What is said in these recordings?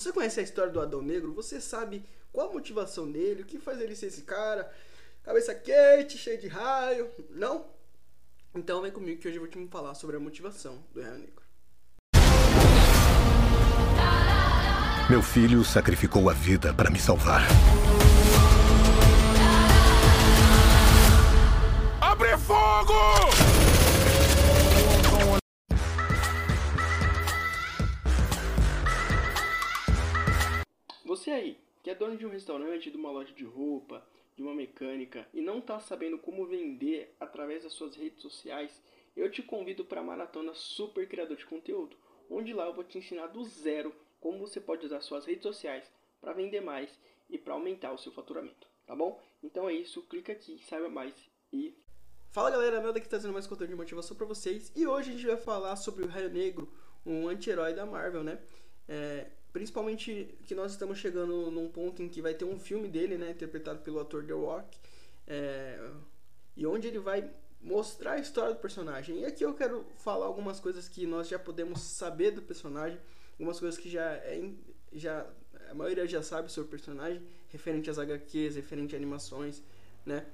Você conhece a história do Adão Negro? Você sabe qual a motivação dele? O que faz ele ser esse cara? Cabeça quente, cheio de raio? Não? Então vem comigo que hoje eu vou te falar sobre a motivação do Raio Negro. Meu filho sacrificou a vida para me salvar. Abre fogo! Você aí, que é dono de um restaurante, de uma loja de roupa, de uma mecânica e não está sabendo como vender através das suas redes sociais, eu te convido para a Maratona Super Criador de Conteúdo, onde lá eu vou te ensinar do zero como você pode usar suas redes sociais para vender mais e para aumentar o seu faturamento, tá bom? Então é isso, clica aqui, saiba mais e Fala galera, meu daqui trazendo mais conteúdo de motivação para vocês e hoje a gente vai falar sobre o Raio Negro, um anti-herói da Marvel, né? É, Principalmente que nós estamos chegando num ponto em que vai ter um filme dele, né, interpretado pelo ator The Rock, é, e onde ele vai mostrar a história do personagem. E aqui eu quero falar algumas coisas que nós já podemos saber do personagem, algumas coisas que já é, já a maioria já sabe sobre o personagem, referente às HQs, referente a animações, né?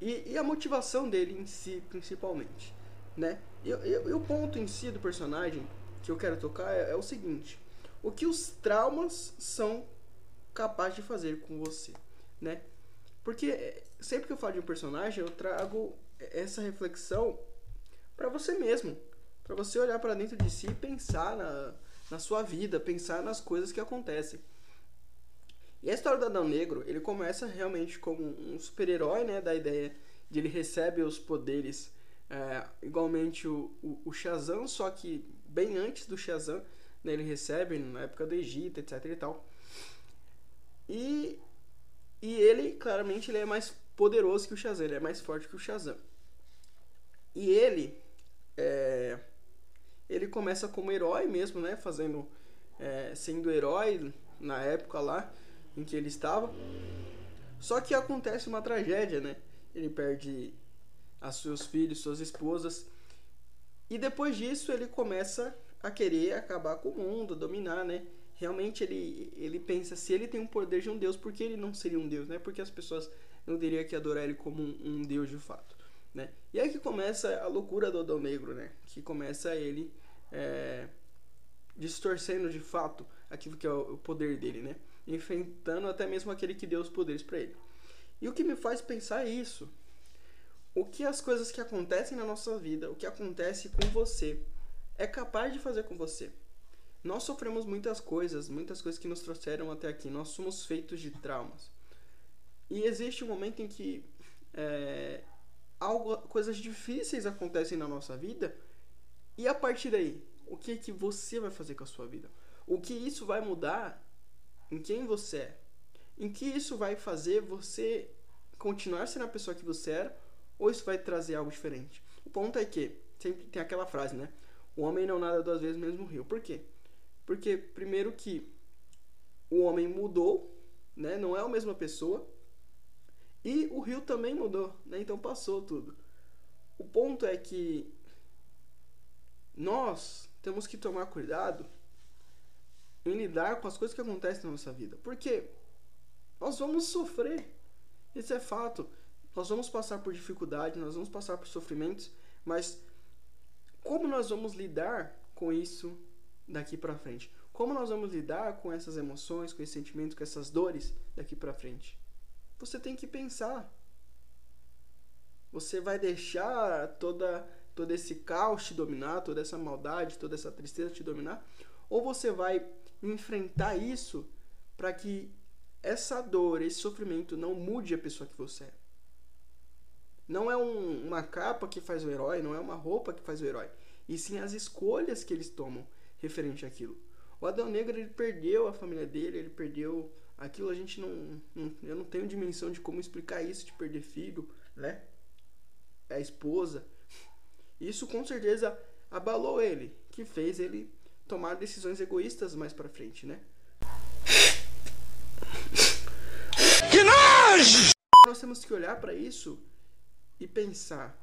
E, e a motivação dele em si, principalmente, né? E, e, e, o ponto em si do personagem que eu quero tocar é, é o seguinte: o que os traumas são capazes de fazer com você, né? Porque eh, sempre que eu falo de um personagem, eu trago essa reflexão para você mesmo, para você olhar para dentro de si e pensar na, na sua vida, pensar nas coisas que acontecem. E a história do Adão Negro, ele começa realmente como um super-herói, né? Da ideia de ele recebe os poderes é, igualmente o, o, o Shazam, só que bem antes do Shazam, né, ele recebe na época do Egito, etc e tal. E, e ele, claramente, ele é mais poderoso que o Shazam, ele é mais forte que o Shazam. E ele, é, ele começa como herói mesmo, né, fazendo, é, sendo herói na época lá em que ele estava. Só que acontece uma tragédia, né? Ele perde seus filhos, suas esposas. E depois disso ele começa a querer acabar com o mundo, dominar, né? Realmente ele, ele pensa, se ele tem um poder de um Deus, por que ele não seria um Deus, né? Porque as pessoas não teriam que adorar ele como um, um Deus de fato, né? E aí que começa a loucura do Adão Negro, né? Que começa ele é, distorcendo de fato aquilo que é o poder dele, né? Enfrentando até mesmo aquele que deu os poderes para ele. E o que me faz pensar é isso. O que as coisas que acontecem na nossa vida, o que acontece com você, é capaz de fazer com você. Nós sofremos muitas coisas, muitas coisas que nos trouxeram até aqui. Nós somos feitos de traumas. E existe um momento em que é, algo, coisas difíceis acontecem na nossa vida. E a partir daí, o que, é que você vai fazer com a sua vida? O que isso vai mudar em quem você é? Em que isso vai fazer você continuar sendo a pessoa que você era? Ou isso vai trazer algo diferente? O ponto é que, sempre tem aquela frase, né? O homem não nada duas vezes no mesmo rio. Por quê? Porque, primeiro, que o homem mudou, né? não é a mesma pessoa. E o rio também mudou, né? então passou tudo. O ponto é que nós temos que tomar cuidado em lidar com as coisas que acontecem na nossa vida. Porque nós vamos sofrer. Isso é fato. Nós vamos passar por dificuldade, nós vamos passar por sofrimentos, mas como nós vamos lidar com isso daqui para frente? Como nós vamos lidar com essas emoções, com esses sentimentos, com essas dores daqui para frente? Você tem que pensar. Você vai deixar toda todo esse caos te dominar, toda essa maldade, toda essa tristeza te dominar? Ou você vai enfrentar isso para que essa dor, esse sofrimento não mude a pessoa que você é? Não é um, uma capa que faz o herói, não é uma roupa que faz o herói, e sim as escolhas que eles tomam referente àquilo. O Adão Negro ele perdeu a família dele, ele perdeu aquilo. A gente não, não, eu não tenho dimensão de como explicar isso de perder filho, né? A esposa. Isso com certeza abalou ele, que fez ele tomar decisões egoístas mais para frente, né? Que nojo! Nós temos que olhar para isso e pensar: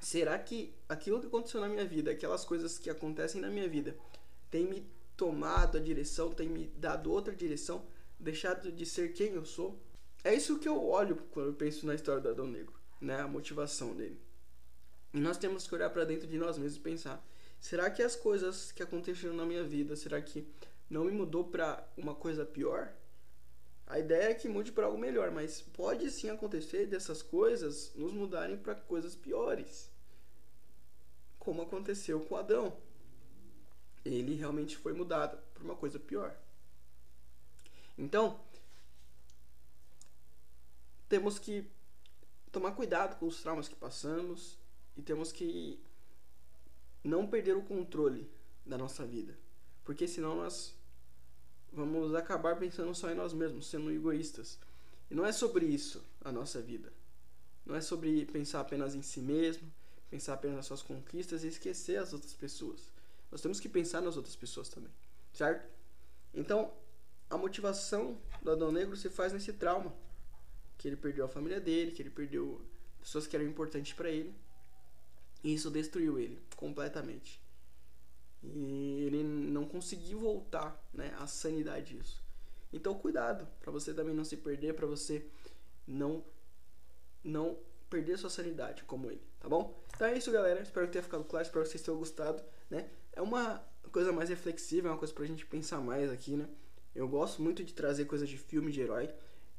será que aquilo que aconteceu na minha vida, aquelas coisas que acontecem na minha vida, tem me tomado a direção, tem me dado outra direção, deixado de ser quem eu sou. É isso que eu olho quando eu penso na história do Adão Negro, né? A motivação dele. E nós temos que olhar para dentro de nós mesmos e pensar: será que as coisas que aconteceram na minha vida, será que não me mudou para uma coisa pior? A ideia é que mude para algo melhor, mas pode sim acontecer dessas coisas nos mudarem para coisas piores. Como aconteceu com Adão. Ele realmente foi mudado para uma coisa pior. Então, temos que tomar cuidado com os traumas que passamos e temos que não perder o controle da nossa vida, porque senão nós vamos acabar pensando só em nós mesmos, sendo egoístas. E não é sobre isso a nossa vida. Não é sobre pensar apenas em si mesmo, pensar apenas nas suas conquistas e esquecer as outras pessoas. Nós temos que pensar nas outras pessoas também, certo? Então, a motivação do Adão Negro se faz nesse trauma, que ele perdeu a família dele, que ele perdeu pessoas que eram importantes para ele. E isso destruiu ele completamente. E ele não conseguiu voltar, né, à sanidade disso. Então cuidado, para você também não se perder, para você não não perder sua sanidade como ele, tá bom? Então é isso, galera. Espero que tenha ficado claro, espero que vocês tenham gostado, né? É uma coisa mais reflexiva, é uma coisa pra gente pensar mais aqui, né? Eu gosto muito de trazer coisas de filme de herói.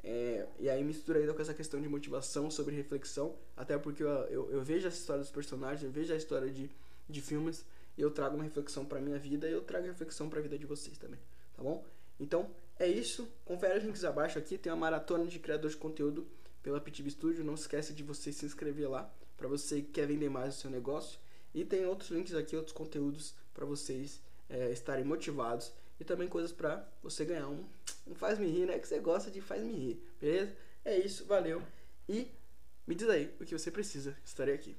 É, e aí mistura ainda com essa questão de motivação sobre reflexão, até porque eu, eu, eu vejo a história dos personagens, eu vejo a história de, de filmes, eu trago uma reflexão para minha vida e eu trago reflexão para a vida de vocês também, tá bom? Então, é isso. Confere os links abaixo aqui, tem uma maratona de criador de conteúdo pela PTV Studio, não esquece de você se inscrever lá para você que quer vender mais o seu negócio. E tem outros links aqui, outros conteúdos para vocês é, estarem motivados e também coisas para você ganhar um, um faz-me rir, né? Que você gosta de faz-me rir, beleza? É isso, valeu. E me diz aí o que você precisa, estarei aqui.